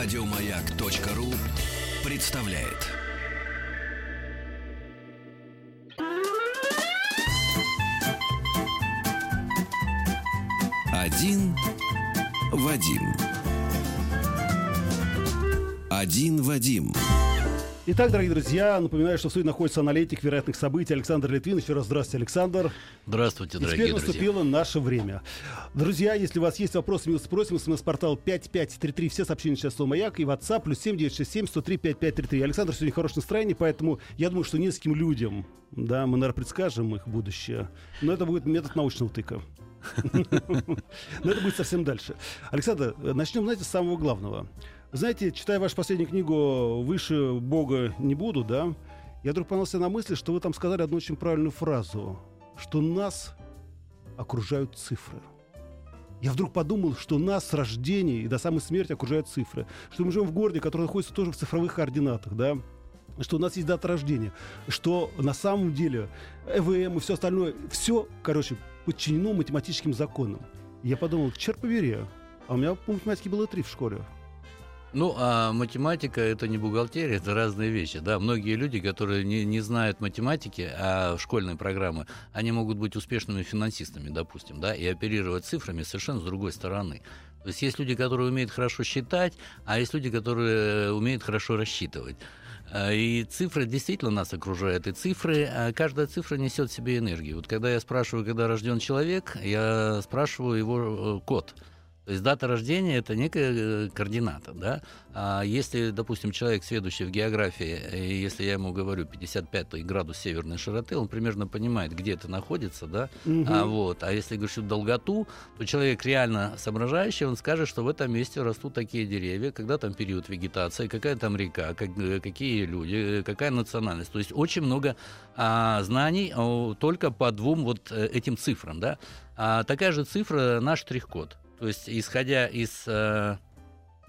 Радиомаяк.ру представляет. Один Вадим. Один Вадим. Итак, дорогие друзья, напоминаю, что в студии находится аналитик вероятных событий Александр Литвин. Еще раз здравствуйте, Александр. Здравствуйте, дорогие теперь друзья. наступило наше время. Друзья, если у вас есть вопросы, мы спросим. СМС-портал 5533. Все сообщения сейчас слово «Маяк» и WhatsApp плюс 7967 103 5533. Александр сегодня в хорошем настроении, поэтому я думаю, что нескольким людям, да, мы, наверное, предскажем их будущее. Но это будет метод научного тыка. Но это будет совсем дальше. Александр, начнем, знаете, с самого главного. Знаете, читая вашу последнюю книгу «Выше Бога не буду», да, я вдруг поймался на мысли, что вы там сказали одну очень правильную фразу, что нас окружают цифры. Я вдруг подумал, что нас с рождения и до самой смерти окружают цифры. Что мы живем в городе, который находится тоже в цифровых координатах, да, что у нас есть дата рождения, что на самом деле ЭВМ и все остальное, все, короче, подчинено математическим законам. Я подумал, черт побери, а у меня по математике было три в школе. Ну, а математика это не бухгалтерия, это разные вещи. Да, многие люди, которые не, не знают математики, а школьной программы, они могут быть успешными финансистами, допустим, да, и оперировать цифрами совершенно с другой стороны. То есть есть люди, которые умеют хорошо считать, а есть люди, которые умеют хорошо рассчитывать. А, И цифры действительно нас окружают. И цифры, а каждая цифра несет в себе энергию. Вот когда я спрашиваю, когда рожден человек, я спрашиваю его э, код. То есть дата рождения это некая э, координата, да. А если, допустим, человек, сведущий в географии, и если я ему говорю 55 градус северной широты, он примерно понимает, где это находится, да. А, вот. а если говорю долготу, то человек реально соображающий, он скажет, что в этом месте растут такие деревья, когда там период вегетации, какая там река, как- э, какие люди, э, какая национальность. То есть очень много а, знаний о, только по двум вот э, этим цифрам, да. А такая же цифра наш штрих-код. То есть, исходя из э,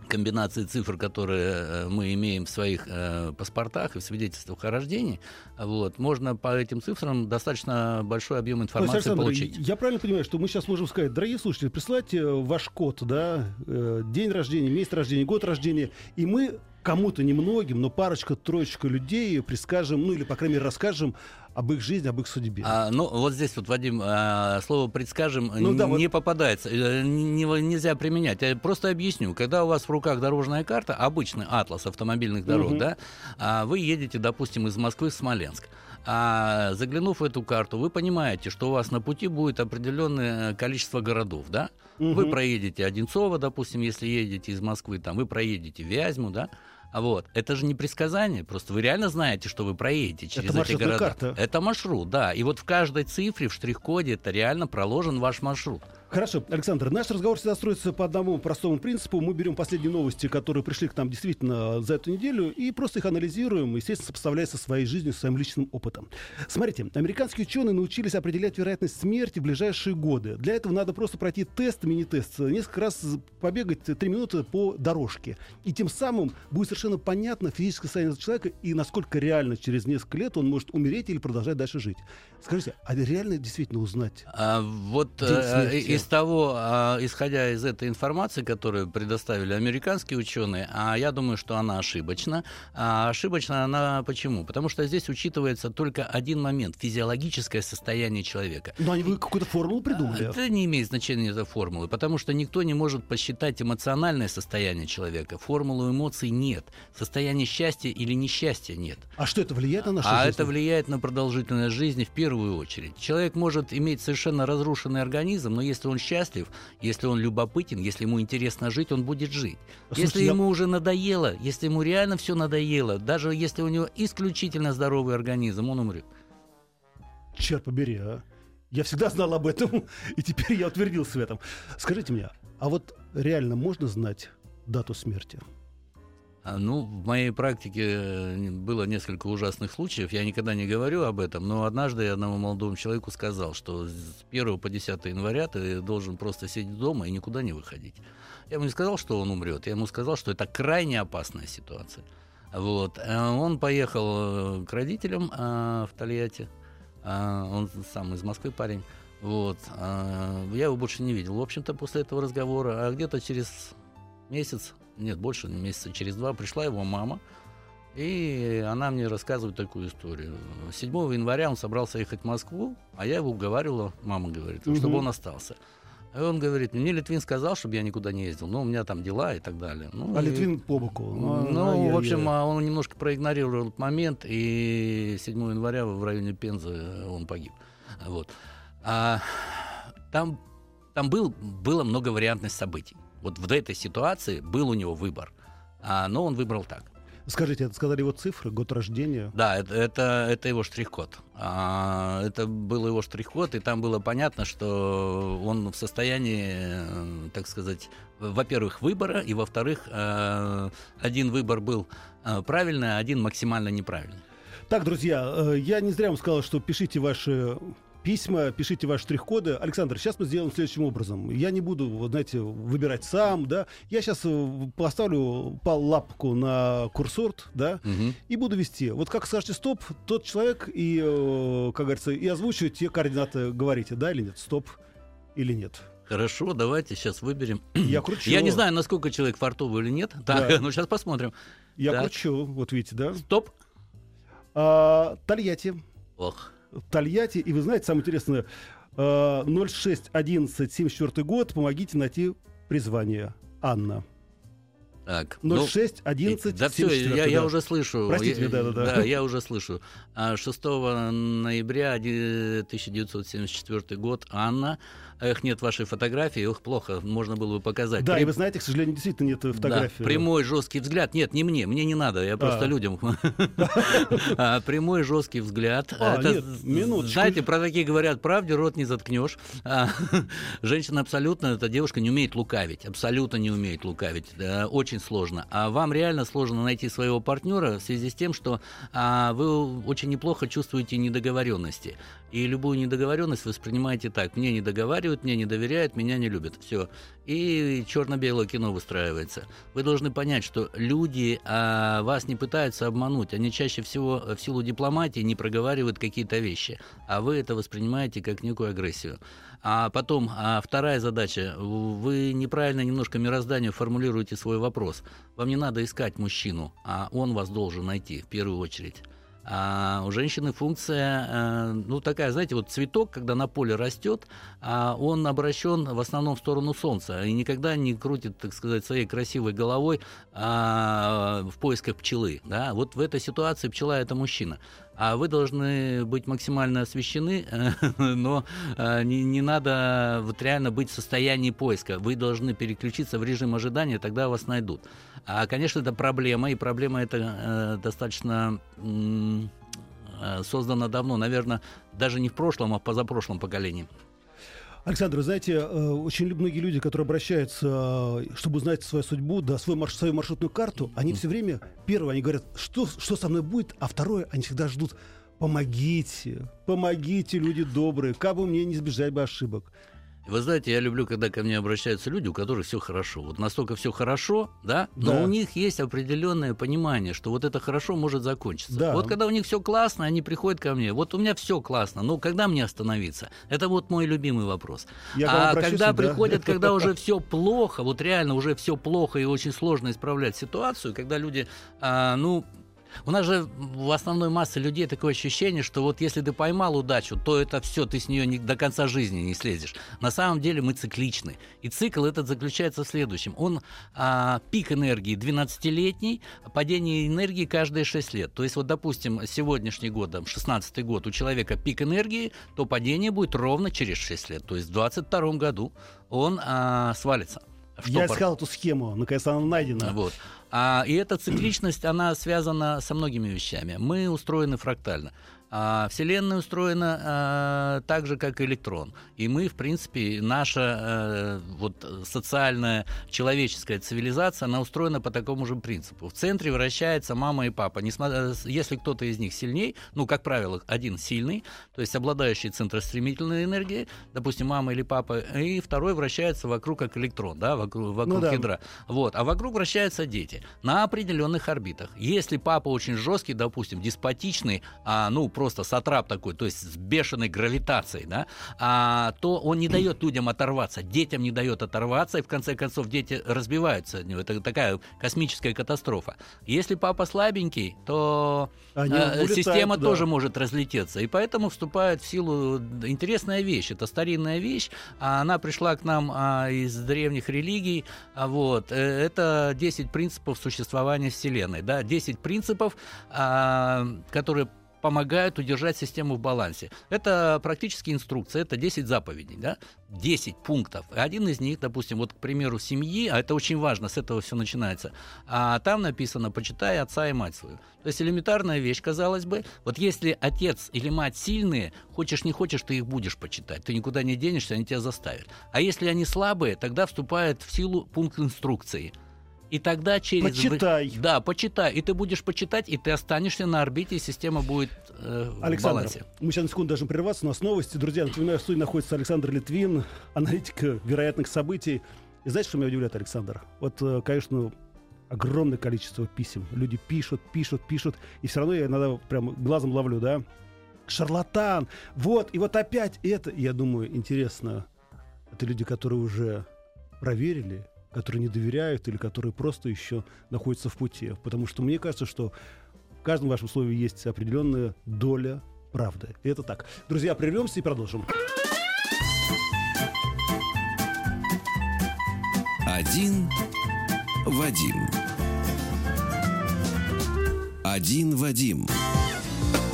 комбинации цифр, которые э, мы имеем в своих э, паспортах и в свидетельствах о рождении, вот, можно по этим цифрам достаточно большой объем информации Александр, получить. я правильно понимаю, что мы сейчас можем сказать, дорогие слушатели, присылайте э, ваш код, да, э, день рождения, месяц рождения, год рождения, и мы кому-то, немногим, но парочка, троечка людей предскажем, ну или, по крайней мере, расскажем об их жизни, об их судьбе. А, ну, вот здесь вот, Вадим, а, слово «предскажем» Ну да, не вот- попадается, э, не- нельзя применять. Я просто объясню. Когда у вас в руках дорожная карта, обычный атлас автомобильных дорог, Мгм. да, а, вы едете, допустим, из Москвы в Смоленск. А заглянув в эту карту, вы понимаете, что у вас на пути будет определенное количество городов, да? Вы Мгм. проедете Одинцово, допустим, если едете из Москвы, там, вы проедете Вязьму, да? А вот, это же не предсказание, просто вы реально знаете, что вы проедете через Это эти города. карта. Это маршрут, да. И вот в каждой цифре, в штрих-коде, это реально проложен ваш маршрут. Хорошо, Александр, наш разговор всегда строится по одному простому принципу. Мы берем последние новости, которые пришли к нам действительно за эту неделю, и просто их анализируем, естественно, сопоставляя со своей жизнью, со своим личным опытом. Смотрите, американские ученые научились определять вероятность смерти в ближайшие годы. Для этого надо просто пройти тест, мини-тест, несколько раз побегать три минуты по дорожке. И тем самым будет совершенно понятно физическое состояние человека и насколько реально через несколько лет он может умереть или продолжать дальше жить. Скажите, а реально действительно узнать? А вот День э, смерти. Из того, а, исходя из этой информации, которую предоставили американские ученые, а я думаю, что она ошибочна. А ошибочна она почему? Потому что здесь учитывается только один момент физиологическое состояние человека. Ну, они вы какую-то формулу придумали. Это не имеет значения этой формулы, потому что никто не может посчитать эмоциональное состояние человека. Формулы эмоций нет. Состояние счастья или несчастья нет. А что это влияет на нашу а жизнь? это влияет на продолжительность жизни в первую очередь. Человек может иметь совершенно разрушенный организм, но если он счастлив, если он любопытен, если ему интересно жить, он будет жить. Слушайте, если я- ему уже надоело, если ему реально все надоело, даже если у него исключительно здоровый организм, он умрет. Черт побери, а. Я всегда знал об этом, и теперь я утвердился в этом. Скажите мне, а вот реально можно знать дату смерти? А, Ну, в моей практике э, было несколько ужасных случаев. Я никогда не говорю об этом, но однажды я одному молодому человеку сказал, что с 1 по 10 января ты должен просто сидеть дома и никуда не выходить. Я ему не сказал, что он умрет. Я ему сказал, что это крайне опасная ситуация. Вот. Э, Он поехал э, к родителям э, в Тольятти. А, Он сам из Москвы парень. Вот. А, Я его больше не видел. В общем-то, после этого разговора, а где-то через месяц нет, больше месяца через два, пришла его мама, и она мне рассказывает такую историю. 7 января он собрался ехать в Москву, а я его уговаривала, мама говорит, чтобы он остался. И он говорит, мне Литвин сказал, чтобы я никуда не ездил, но у меня там дела и так далее. Ну, А и- Литвин по боку. ну, ай-яй-яй. в общем, а, он немножко проигнорировал этот момент, и 7 января в районе Пензы он погиб. Вот. А, там там был, было много вариантных событий. Вот в этой ситуации был у него выбор. А, но он выбрал так. Скажите, это сказали его цифры, год рождения? Да, это, это, это его штрих-код. А, это был его штрих-код, и там было понятно, что он в состоянии, э, так сказать, во-первых, выбора, и во-вторых, э, один выбор был э, правильный, а один максимально неправильный. Так, друзья, я не зря вам сказал, что пишите ваши письма, пишите ваши штрих-коды. Александр, сейчас мы сделаем следующим образом. Я не буду, знаете, выбирать сам, да. Я сейчас поставлю по лапку на курсор, да, Мгм. и буду вести. Вот как скажете стоп, тот человек и, э, как говорится, и озвучивает те координаты, говорите, да или нет, стоп или нет. Хорошо, давайте сейчас выберем. Я кручу. Я не знаю, насколько человек фартовый или нет. Так, Да. ну сейчас посмотрим. Я Так. кручу, вот видите, да. Стоп. А, Тольятти. Ох. Тольятти. И вы знаете, самое интересное, э, 0611 74 год, помогите найти призвание. Анна. Так. ну, 06 11 Да все, 74 я, я да. уже слышу. Простите, Я- да-да-да. Да, я уже слышу. А, 6 ноября 1974 год. Анна. Эх, нет вашей фотографии. Ох, плохо. Можно было бы показать. Да, При- и вы знаете, к сожалению, действительно нет Да, фотографии. прямой жесткий взгляд. Нет, не мне, мне не надо, я просто А. людям. А, Прямой жесткий взгляд. А. Знаете, про такие говорят, правде рот не заткнешь. А, Женщина абсолютно, эта девушка не умеет лукавить, абсолютно не умеет лукавить. Да, Очень сложно. А вам реально сложно найти своего партнера в связи с тем, что а, вы очень неплохо чувствуете недоговоренности. И любую недоговоренность воспринимаете так. Мне не договаривают, мне не доверяют, меня не любят. Все. И черно-белое кино выстраивается. Вы должны понять, что люди а, вас не пытаются обмануть. Они чаще всего в силу дипломатии не проговаривают какие-то вещи. А вы это воспринимаете как некую агрессию. А потом, а вторая задача. Вы неправильно немножко мирозданию формулируете свой вопрос. Вам не надо искать мужчину, а он вас должен найти в первую очередь. А у женщины функция, э, ну такая, знаете, вот цветок, когда на поле растет, а он обращен в основном в сторону солнца и никогда не крутит, так сказать, своей красивой головой а, в поисках пчелы. Да? Вот в этой ситуации пчела это мужчина. А вы должны быть максимально освещены, но э, не, не надо вот реально быть в состоянии поиска. Вы должны переключиться в режим ожидания, тогда вас найдут. А, конечно, это проблема, и проблема эта э, достаточно э, создана давно, наверное, даже не в прошлом, а в позапрошлом поколении. Александр, вы знаете, э, очень многие люди, которые обращаются, э, чтобы узнать свою судьбу, да, свой марш- свою маршрутную карту, они все время, первое, они говорят, что, что со мной будет, а второе, они всегда ждут, помогите, помогите, люди добрые, как бы мне не избежать бы ошибок. Вы знаете, я люблю, когда ко мне обращаются люди, у которых все хорошо. Вот настолько все хорошо, да, но Да. у них есть определенное понимание, что вот это хорошо может закончиться. Да. Вот когда у них все классно, они приходят ко мне. Вот у меня все классно, но когда мне остановиться? Это вот мой любимый вопрос. Я а когда да. приходят, когда уже все плохо, вот реально уже все плохо и очень сложно исправлять ситуацию, когда люди, а, ну, у нас же в основной массе людей такое ощущение, что вот если ты поймал удачу, то это все, ты с нее не- до конца жизни не слезешь. На самом деле мы цикличны. И цикл этот заключается в следующем. Он а, пик энергии 12-летний, а падение энергии каждые 6 лет. То есть вот, допустим, сегодняшний год, там, 16 год, у человека пик энергии, то падение будет ровно через 6 лет. То есть в 22 году он а, свалится. Я искал эту схему, наконец она найдена. Вот. А, и эта цикличность, она связана со многими вещами. Мы устроены фрактально. А Вселенная устроена а, так же, как электрон. И мы, в принципе, наша э, вот, социальная человеческая цивилизация, она устроена по такому же принципу. В центре вращается мама и папа. Несмотря, если кто-то из них сильней, ну, как правило, один сильный, то есть обладающий центростремительной энергией, допустим, мама или папа, и второй вращается вокруг, как электрон, да, вокруг, вокруг да. ядра. Вот. А вокруг вращаются дети на определенных орбитах. Если папа очень жесткий, допустим, деспотичный, а, ну, просто сатрап такой, то есть с бешеной гравитацией, да, а, то он не дает людям оторваться, детям не дает оторваться, и в конце концов дети разбиваются. Это такая космическая катастрофа. Если папа слабенький, то Они а, улетают, система да. тоже может разлететься. И поэтому вступает в силу интересная вещь. Это старинная вещь. Она пришла к нам а, из древних религий. А Вот. Э, Это 10 принципов существования Вселенной. Да? 10 принципов, а, которые помогают удержать систему в балансе. Это практически инструкция, это 10 заповедей, да? 10 пунктов. И Один из них, допустим, вот, к примеру, семьи, а это очень важно, с этого все начинается, а там написано «почитай отца и мать свою». То есть элементарная вещь, казалось бы. Вот если отец или мать сильные, хочешь не хочешь, ты их будешь почитать. Ты никуда не денешься, они тебя заставят. А если они слабые, тогда вступает в силу пункт инструкции. И тогда через... Почитай. Да, почитай. И ты будешь почитать, и ты останешься на орбите, и система будет э, в Александр, балансе. мы сейчас на секунду должны прерваться, у нас новости. Друзья, напоминаю, в студии находится Александр Литвин, аналитик вероятных событий. И знаете, что меня удивляет, Александр? Вот, э, конечно, огромное количество писем. Люди пишут, пишут, пишут, и все равно я иногда прям глазом ловлю, да? Шарлатан, вот, и вот опять это. Я думаю, интересно, это люди, которые уже проверили, которые не доверяют или которые просто еще находятся в пути. Потому что мне кажется, что в каждом вашем слове есть определенная доля правды. И это так. Друзья, прервемся и продолжим. Один Вадим. Один Вадим.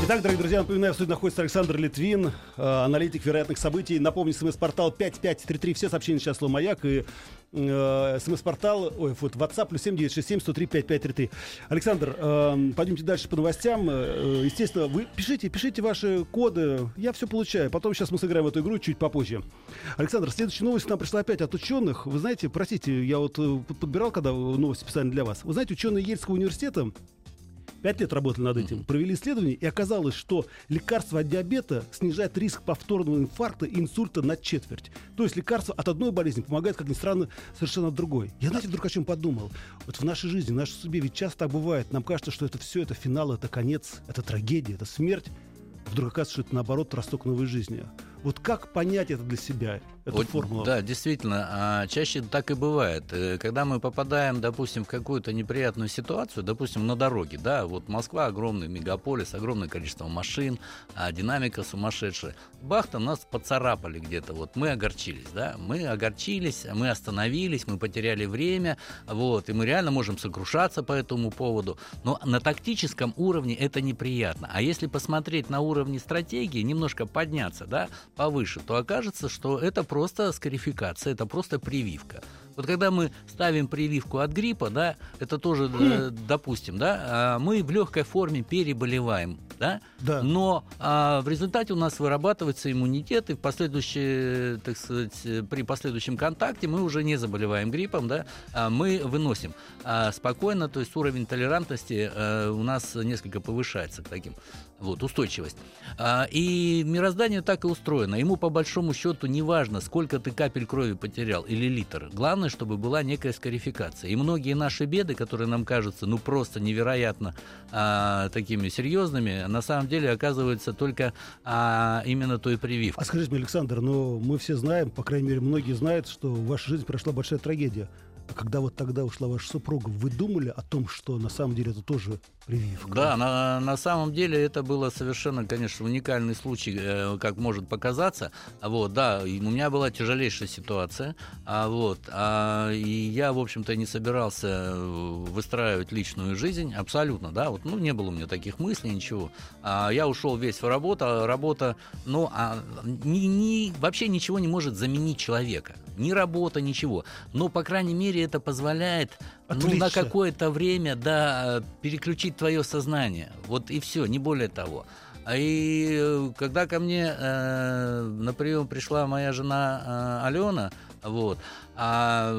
Итак, дорогие друзья, напоминаю, в студии находится Александр Литвин, э, аналитик вероятных событий. Напомню, смс-портал 5533, все сообщения сейчас слово «Маяк» и э, смс-портал, ой, вот, WhatsApp, плюс 7967 103 5533. Александр, э, пойдемте дальше по новостям. Э, естественно, вы пишите, пишите ваши коды, я все получаю. Потом сейчас мы сыграем эту игру чуть попозже. Александр, следующая новость нам пришла опять от ученых. Вы знаете, простите, я вот э, подбирал, когда новости специально для вас. Вы знаете, ученые Ельского университета Пять лет работали над этим, провели исследование, и оказалось, что лекарство от диабета снижает риск повторного инфаркта и инсульта на четверть. То есть лекарство от одной болезни помогает, как ни странно, совершенно от другой. Я, знаете, вдруг о чем подумал. Вот в нашей жизни, в нашей судьбе ведь часто так бывает. Нам кажется, что это все, это финал, это конец, это трагедия, это смерть. Вдруг оказывается, что это наоборот росток новой жизни. Вот как понять это для себя, эту Вот, формулу? Да, действительно, а, чаще так и бывает. Э, Когда мы попадаем, допустим, в какую-то неприятную ситуацию, допустим, на дороге, да, вот Москва огромный мегаполис, огромное количество машин, а динамика сумасшедшая. Бах, там нас поцарапали где-то, вот мы огорчились, да, мы огорчились, мы остановились, мы потеряли время, вот, и мы реально можем сокрушаться по этому поводу, но на тактическом уровне это неприятно. А если посмотреть на уровне стратегии, немножко подняться, да, повыше, то окажется, что это просто скарификация, это просто прививка. Вот когда мы ставим прививку от гриппа, да, это тоже, э, допустим, да, а, мы в легкой форме переболеваем, да, Да. но а, в результате у нас вырабатывается иммунитет, и в последующее, так сказать, при последующем контакте мы уже не заболеваем гриппом, да, а мы выносим а, спокойно, то есть уровень толерантности э, у нас несколько повышается к таким, вот, устойчивость. А, и мироздание так и устроено. Ему по большому счету не важно, сколько ты капель крови потерял или литр. Главное, чтобы была некая скарификация. И многие наши беды, которые нам кажутся ну просто невероятно а, такими серьезными, на самом деле оказываются только а, именно той прививкой. А скажите мне, Александр, но мы все знаем, по крайней мере, многие знают, что в вашей жизни прошла большая трагедия. Когда вот тогда ушла ваша супруга, вы думали о том, что на самом деле это тоже прививка? Да, на, на самом деле это было совершенно, конечно, уникальный случай, э, как может показаться. А Вот, да, у меня была тяжелейшая ситуация, а вот, а, и я, в общем-то, не собирался э, выстраивать личную жизнь, абсолютно, да, вот, ну, не было у меня таких мыслей, ничего. А я ушел весь в работу, а работа, ну, а, ни, ни- вообще ничего не может заменить человека, ни работа, ничего. Но, по крайней мере, это позволяет ну, на какое-то время, да, переключить твое сознание. Вот и все, не более того. А И э, когда ко мне э, на прием пришла моя жена э, Алена, вот, а,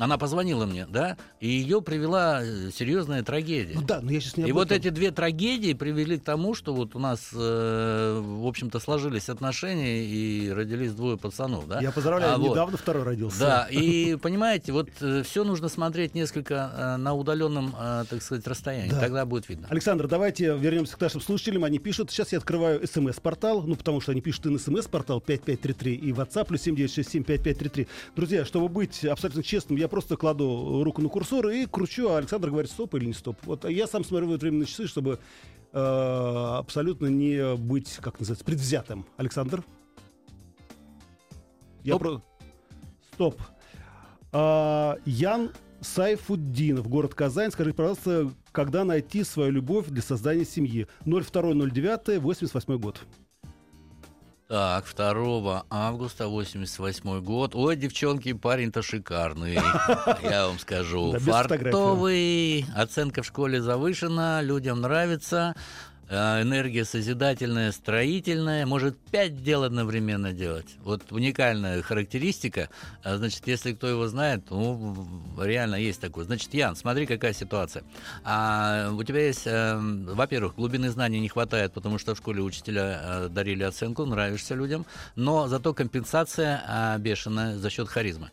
она позвонила мне, да, и ее привела э, серьезная трагедия. Ну да, но я сейчас не И вот эти две трагедии привели к тому, что вот у нас, э, в общем-то, сложились отношения и родились двое пацанов, да? Я поздравляю, А, вот. недавно второй родился. Да, и понимаете, вот все нужно смотреть несколько э, на удаленном, э, так сказать, расстоянии. Да. Тогда будет видно. Александр, давайте вернемся к нашим слушателям. Они пишут. Сейчас я открываю смс-портал, ну, потому что они пишут и на смс-портал 5533 и WhatsApp плюс 7967 5533. Друзья, чтобы быть абсолютно честным, я просто кладу руку на курсор и кручу, а Александр говорит, стоп или не стоп. Вот я сам смотрю в это время на часы, чтобы э, абсолютно не быть, как называется, предвзятым. Александр? Я Стоп. про... Стоп. А, Ян Сайфуддинов, город Казань. Скажите, пожалуйста, когда найти свою любовь для создания семьи? 02.09, 88 год. Так, 2 августа 88 год. Ой, девчонки, парень-то шикарный, я вам скажу. Фартовый, оценка в школе завышена, людям нравится. Э, Энергия созидательная, строительная, может пять дел одновременно делать. Вот уникальная характеристика. А, Значит, если кто его знает, ну, реально есть такой. Значит, Ян, смотри, какая ситуация. А, у тебя есть, э, во-первых, глубины знаний не хватает, потому что в школе учителя э, дарили оценку, нравишься людям, но зато компенсация а, бешеная за счет харизмы.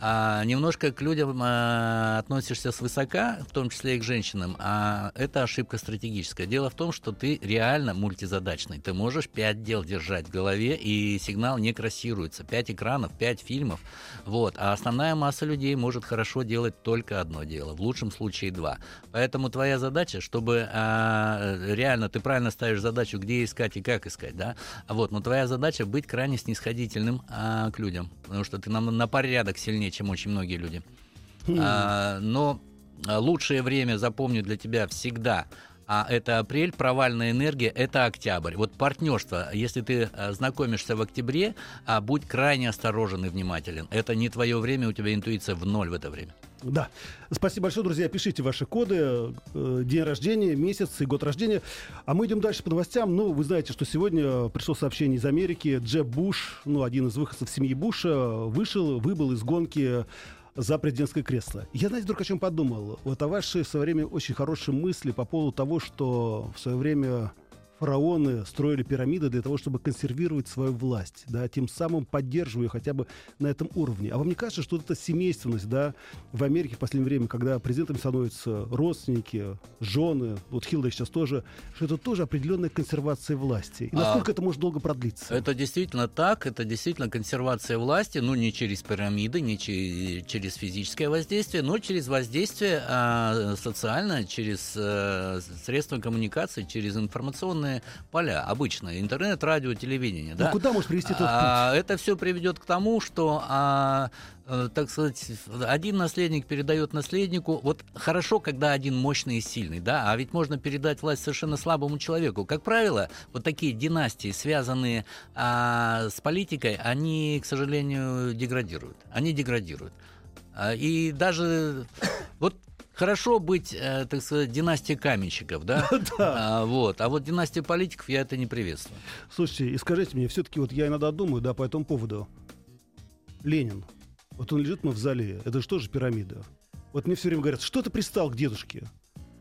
А, немножко к людям а, относишься свысока, в том числе и к женщинам, а это ошибка стратегическая. Дело в том, что ты реально мультизадачный. Ты можешь пять дел держать в голове, и сигнал не красируется. Пять экранов, пять фильмов. Вот. А основная масса людей может хорошо делать только одно дело, в лучшем случае два. Поэтому твоя задача, чтобы а, реально ты правильно ставишь задачу, где искать и как искать, да, вот, но твоя задача быть крайне снисходительным а, к людям, потому что ты на, на порядок сильнее, чем очень многие люди. А, но а, лучшее время, запомню для тебя всегда. А это апрель, провальная энергия, это октябрь. Вот партнерство, если ты а, знакомишься в октябре, а, будь крайне осторожен и внимателен. Это не твое время, у тебя интуиция в ноль в это время. Да. Спасибо большое, друзья. Пишите ваши коды, э, день рождения, месяц и год рождения. А мы идем дальше по новостям. Ну, вы знаете, что сегодня пришло сообщение из Америки. Джеб Буш, ну, один из выходцев семьи Буша, вышел, выбыл из гонки за президентское кресло. Я, знаете, вдруг о чем подумал. Вот о вашей в свое время очень хорошей мысли по поводу того, что в свое время фараоны строили пирамиды для того, чтобы консервировать свою власть, да, тем самым поддерживая ее хотя бы на этом уровне. А вам не кажется, что эта семейственность, да, в Америке в последнее время, когда президентами становятся родственники, жены, вот Хиллари сейчас тоже, что это тоже определенная консервация власти. И А, насколько это может долго продлиться? Это действительно так, это действительно консервация власти, ну не через пирамиды, не че- через физическое воздействие, но через воздействие а, социальное, через э, средства коммуникации, через информационные поля, обычно, интернет, радио, телевидение. Ну, да? куда может привести этот А, это все приведет к тому, что, а, э, так сказать, один наследник передает наследнику. Вот хорошо, когда один мощный и сильный, да, а ведь можно передать власть совершенно слабому человеку. Как правило, вот такие династии, связанные а, с политикой, они, к сожалению, деградируют. Они деградируют. А, И даже вот хорошо быть, э, так сказать, династией каменщиков, да? А, вот. А вот династия политиков я это не приветствую. Слушайте, и скажите мне, все-таки вот я иногда думаю, да, по этому поводу. Ленин, вот он лежит в мавзолее, это же тоже пирамида. Вот мне все время говорят, что ты пристал к дедушке?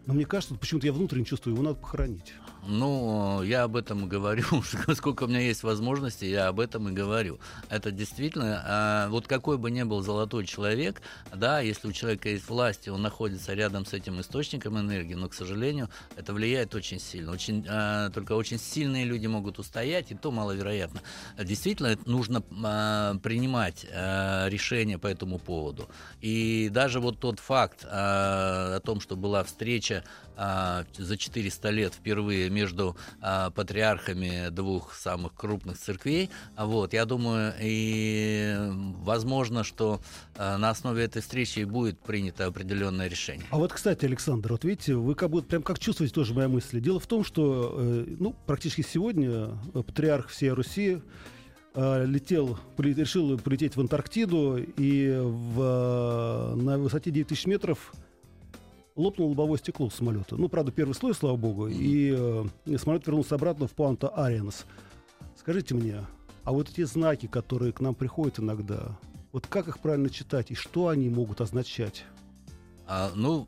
Но мне кажется, почему-то я внутренне чувствую, его надо похоронить. Ну, я об этом и говорю. Сколько у меня есть возможности, я об этом и говорю. Это действительно, а, вот какой бы ни был золотой человек, да, если у человека есть власть, и он находится рядом с этим источником энергии, но, к сожалению, это влияет очень сильно. Очень, а, только очень сильные люди могут устоять, и то маловероятно. Действительно, нужно а, принимать решения по этому поводу. И даже вот тот факт о том, что была встреча за 400 лет впервые между а, патриархами двух самых крупных церквей. Вот, я думаю, и возможно, что а, на основе этой встречи будет принято определенное решение. А вот, кстати, Александр, вот видите, вы как будто прям как чувствуете тоже мои мысли. Дело в том, что, э, ну, практически сегодня э, патриарх всей Руси э, летел, решил полететь в Антарктиду, и в, э, на высоте 9000 метров лопнуло лобовое стекло самолета. Ну, правда, первый слой, слава богу, и э, самолет вернулся обратно в Пуанта Ариенс. Скажите мне, а вот эти знаки, которые к нам приходят иногда, Вот как их правильно читать и что они могут означать? А, ну,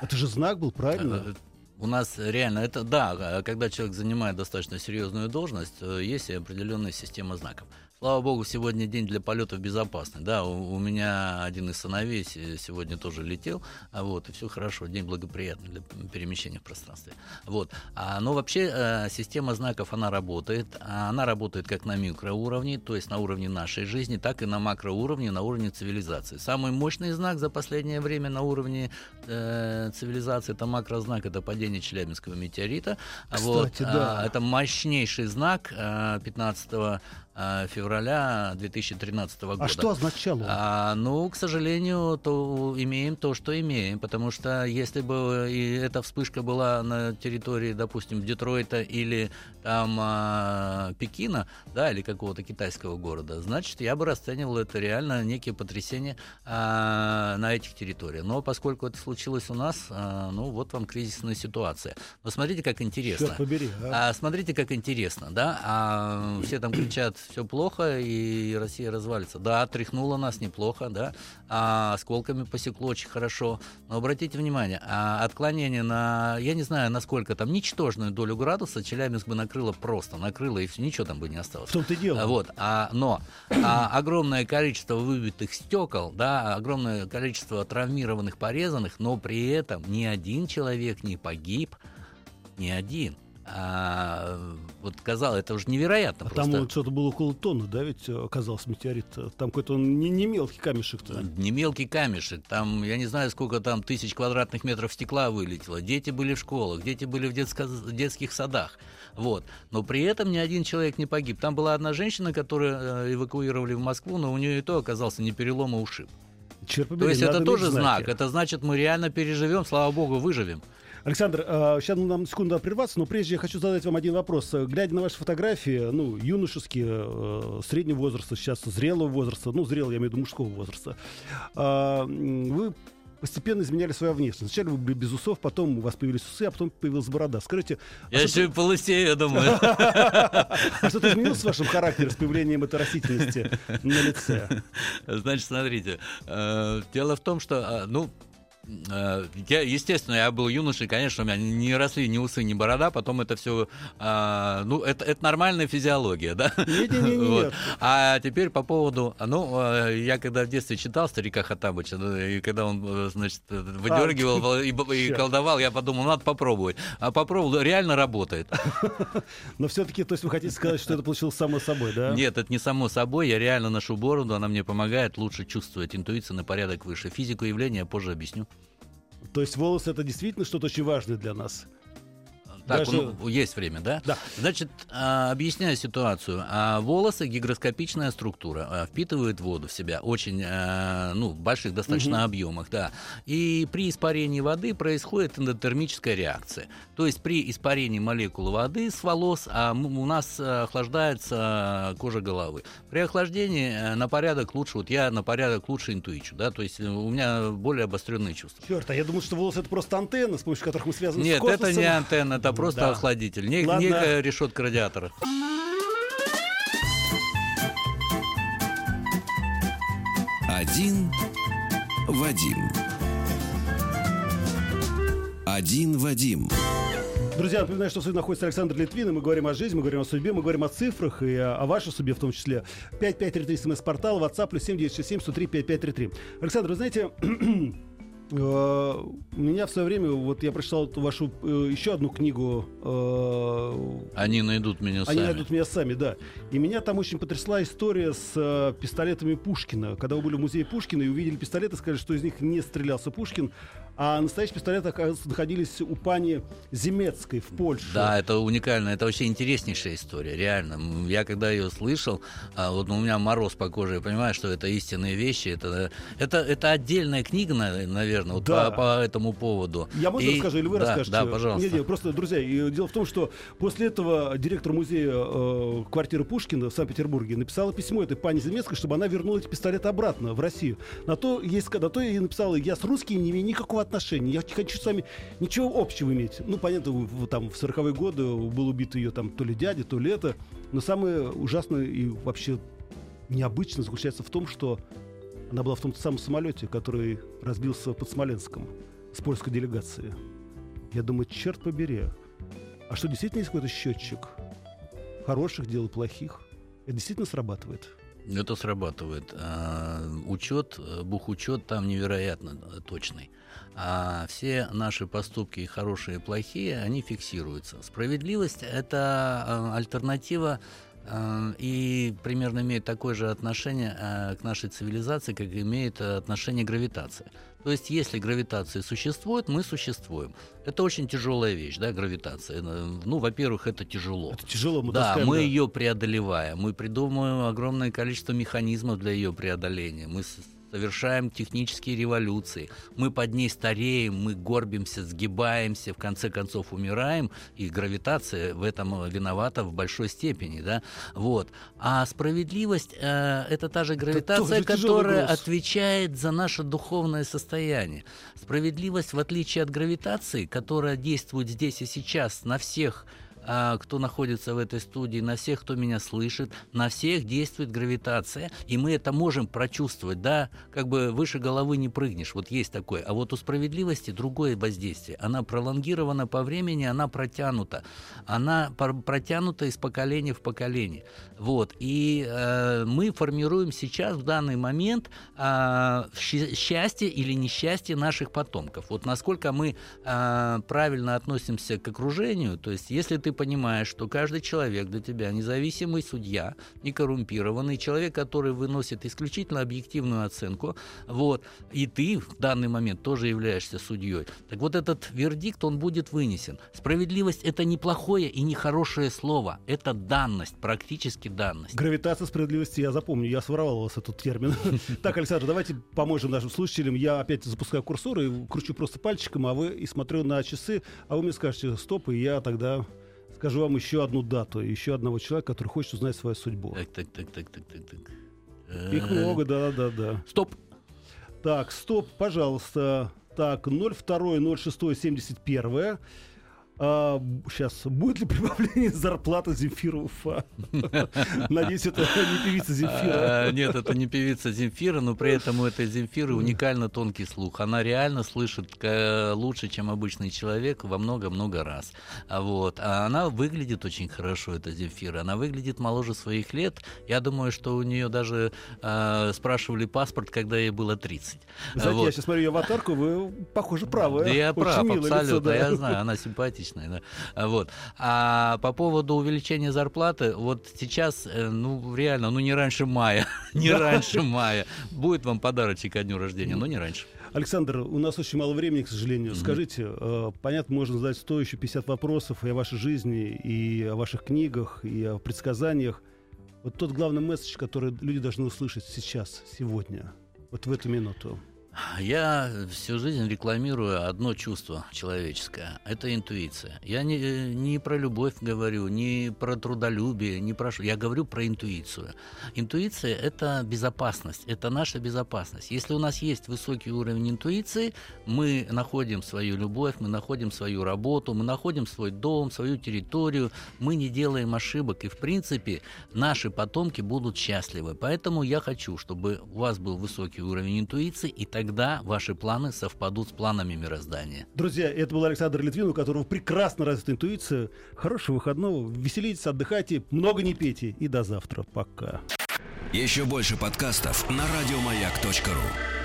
Это же знак был, правильно? У нас реально это да, а, когда человек занимает достаточно серьезную должность, э, есть определенная система знаков. Слава богу, сегодня день для полетов безопасный. Да, у, у меня один из сыновей се- сегодня тоже летел, а вот, и все хорошо, день благоприятный для перемещения в пространстве. Вот. А, но вообще э, система знаков, она работает. А Она работает как на микроуровне, то есть на уровне нашей жизни, так и на макроуровне, на уровне цивилизации. Самый мощный знак за последнее время на уровне э, цивилизации, это макрознак, это падение Челябинского метеорита. А вот, Кстати, да. а, это мощнейший знак э, 15 э, февраля 2013 года. А что означало? А, ну, к сожалению, то имеем то, что имеем, потому что если бы и эта вспышка была на территории, допустим, Детройта или там а, Пекина, да, или какого-то китайского города, значит, я бы расценивал это реально некие потрясения а, на этих территориях. Но поскольку это случилось у нас, а, ну, вот вам кризисная ситуация. Но смотрите, как интересно. Черт побери. а. А смотрите, как интересно, да? А все там кричат, все плохо, и Россия развалится. Да, тряхнуло нас неплохо, да, а осколками посекло очень хорошо. Но обратите внимание, а отклонение на, я не знаю, насколько там, ничтожную долю градуса Челябинск бы накрыло просто, накрыло, и всё, ничего там бы не осталось. В том-то и дело. Вот, а, но а, огромное количество выбитых стекол, да, огромное количество травмированных, порезанных, но при этом ни один человек не погиб, ни один. А, вот казалось, это уже невероятно А просто. там что-то было около тонны, да, ведь э, оказался метеорит. Там какой-то он не, не мелкий камешек-то. Не мелкий камешек, там, я не знаю, сколько там тысяч квадратных метров стекла вылетело. Дети были в школах, дети были в детско- детских садах. Вот. Но при этом ни один человек не погиб. Там была одна женщина, которую э, эвакуировали в Москву, но у нее и то оказался не перелом, а ушиб. Черт побери, То есть это тоже знаки. знак. Это значит, мы реально переживем, слава богу, выживем. Александр, а, сейчас нам секунду прерваться, но прежде я хочу задать вам один вопрос. Глядя на ваши фотографии, ну, юношеские, э, среднего возраста, сейчас зрелого возраста, ну, зрелого, я имею в виду мужского возраста, а, вы постепенно изменяли свою внешность. Сначала вы были без усов, потом у вас появились усы, а потом появилась борода. Скажите, а Я что-то- еще и полысею, я думаю. а что-то изменилось в вашем характере с появлением этой растительности на лице? Значит, смотрите, э, дело в том, что, э, ну, я, естественно, я был юношей, конечно, у меня не росли ни усы, ни борода, потом это все, ну, это, это нормальная физиология, да? Не-не-не-не. Вот. А теперь по поводу, ну, э, я когда в детстве читал старика Хатабыча, и когда он, э, значит, э, выдергивал и, б- и щас. колдовал, я подумал, надо попробовать. А попробовал, реально работает. Но все-таки, то есть вы хотите сказать, что это получилось само собой, да? Нет, это не само собой. Я реально ношу бороду, она мне помогает лучше чувствовать интуицию на порядок выше. Физику явления я позже объясню. То есть волосы это действительно что-то очень важное для нас. Так, Даже- ну, есть время, да? Да. Значит, а, объясняю ситуацию. А, волосы гигроскопичная структура, а, впитывают воду в себя очень, ну, в больших достаточно объемах, да. И при испарении воды происходит эндотермическая реакция. То есть при испарении молекул воды с волос а, у нас охлаждается кожа головы. При охлаждении э, на порядок лучше, вот я на порядок лучше интуичу, да, то есть э, у меня более обостренные чувства. Черт, а я думал, что волосы это просто антенна, с помощью которых мы связаны с Нет, космосом. это не антенна, это просто Да. охладитель, не- Ладно. некая решетка радиатора. Один Вадим. Один Вадим. Друзья, напоминаю, что в студии находится Александр Литвин, и мы говорим о жизни, мы говорим о судьбе, мы говорим о цифрах и о, о вашей судьбе в том числе. 5533 смс-портал, WhatsApp, плюс 7967 103 5533. Александр, вы знаете, э, у меня в свое время, вот я прочитал вашу э, еще одну книгу э, Они найдут меня Они сами. найдут меня сами, да. И меня там очень потрясла история с э, пистолетами Пушкина. Когда вы были в музее Пушкина и увидели пистолеты, сказали, что из них не стрелялся Пушкин, а настоящие пистолеты, оказывается, находились у пани Земецкой в Польше. Да, это уникально, это вообще интереснейшая история, реально. Я когда ее слышал, а, вот у меня мороз по коже, я понимаю, что это истинные вещи, это, это, это отдельная книга, на- наверное, вот Да. по, по этому поводу. Я можно И- расскажу, или вы да, расскажете? Да, пожалуйста. Нет, нет, просто, друзья, дело в том, что после этого директор музея э, квартиры Пушкина в Санкт-Петербурге написала письмо этой пани Земецкой, чтобы она вернула эти пистолеты обратно в Россию. На то, есть, на то я и написала, я с русскими не имею никакого отношения, я хочу с вами ничего общего иметь. Ну, понятно, там в 40-е годы был убит ее там то ли дядя, то ли это, но самое ужасное и вообще необычное заключается в том, что Она была в том самом самолете, который разбился под Смоленском с польской делегацией. Я думаю, черт побери. А что, действительно есть какой-то счетчик? Хороших дел и плохих? Это действительно срабатывает? Это срабатывает. А, учет, бухучет там невероятно точный. А все наши поступки, и хорошие, и плохие, они фиксируются. Справедливость – это а, альтернатива а, и примерно имеет такое же отношение а, к нашей цивилизации, как имеет отношение гравитация. То есть, если гравитация существует, мы существуем. Это очень тяжелая вещь, да, гравитация. Ну, во-первых, это тяжело. Это тяжело, мы Да, мы да. ее преодолеваем, мы придумываем огромное количество механизмов для ее преодоления. Мы совершаем технические революции. Мы под ней стареем, мы горбимся, сгибаемся, в конце концов умираем, и гравитация в этом виновата в большой степени, да. Вот. А справедливость э, это та же гравитация, тяжелый которая отвечает за наше духовное состояние. Справедливость, в отличие от гравитации, которая действует здесь и сейчас на всех кто находится в этой студии, на всех, кто меня слышит, на всех действует гравитация, и мы это можем прочувствовать, да, как бы выше головы не прыгнешь, вот есть такое. А вот у справедливости другое воздействие. Она пролонгирована по времени, она протянута. Она протянута из поколения в поколение. Вот. И э, мы формируем сейчас, в данный момент, а, щи- счастье или несчастье наших потомков. Вот насколько мы а, правильно относимся к окружению, то есть если ты понимаешь, что каждый человек для тебя независимый судья, не коррумпированный, человек, который выносит исключительно объективную оценку, вот, и ты в данный момент тоже являешься судьей, так вот этот вердикт, он будет вынесен. Справедливость – это не плохое и не хорошее слово, это данность, практически данность. Гравитация справедливости, я запомню, я своровал у вас этот термин. Так, Александр, давайте поможем нашим слушателям. Я опять запускаю курсор и кручу просто пальчиком, а вы и смотрю на часы, а вы мне скажете стоп, и я тогда скажу вам еще одну дату, еще одного человека, который хочет узнать свою судьбу. Так, так, так, так, так, так, так. Их Э, много, да-да-да. Стоп. Так, стоп, пожалуйста. Так, 02-06-71. А, сейчас, будет ли прибавление зарплаты Земфира Уфа? Надеюсь, это не певица Земфира. А, Нет, это не певица Земфира, но при этом у этой Земфиры уникально тонкий слух. Она реально слышит э, лучше, чем обычный человек во много-много раз. А Вот. А она выглядит очень хорошо, эта Земфира. Она выглядит моложе своих лет. Я думаю, что у нее даже э, спрашивали паспорт, когда ей было 30. Знаете, Вот. я сейчас смотрю ее аватарку, вы, похоже, правы. Да я прав, лицо, абсолютно, да. я знаю, она симпатичная. Да. А Вот. А по поводу увеличения зарплаты, вот сейчас, э, ну, реально, ну, не раньше мая, не раньше мая. Будет вам подарочек ко дню рождения, но не раньше. Александр, у нас очень мало времени, к сожалению. Скажите, э, понятно, можно задать 100, еще 50 вопросов и о вашей жизни, и о ваших книгах, и о предсказаниях. Вот тот главный месседж, который люди должны услышать сейчас, сегодня, вот в эту минуту. Я всю жизнь рекламирую одно чувство человеческое. Это интуиция. Я не, не про любовь говорю, не про трудолюбие, не про. Я говорю про интуицию. Интуиция – это безопасность, это наша безопасность. Если у нас есть высокий уровень интуиции, мы находим свою любовь, мы находим свою работу, мы находим свой дом, свою территорию, мы не делаем ошибок, и в принципе наши потомки будут счастливы. Поэтому я хочу, чтобы у вас был высокий уровень интуиции, и тогда ваши планы совпадут с планами мироздания. Друзья, это был Александр Литвин, у которого прекрасно развита интуиция. Хорошего выходного, веселитесь, отдыхайте, много не пейте и до завтра. Пока. Еще больше подкастов на радиомаяк.ру.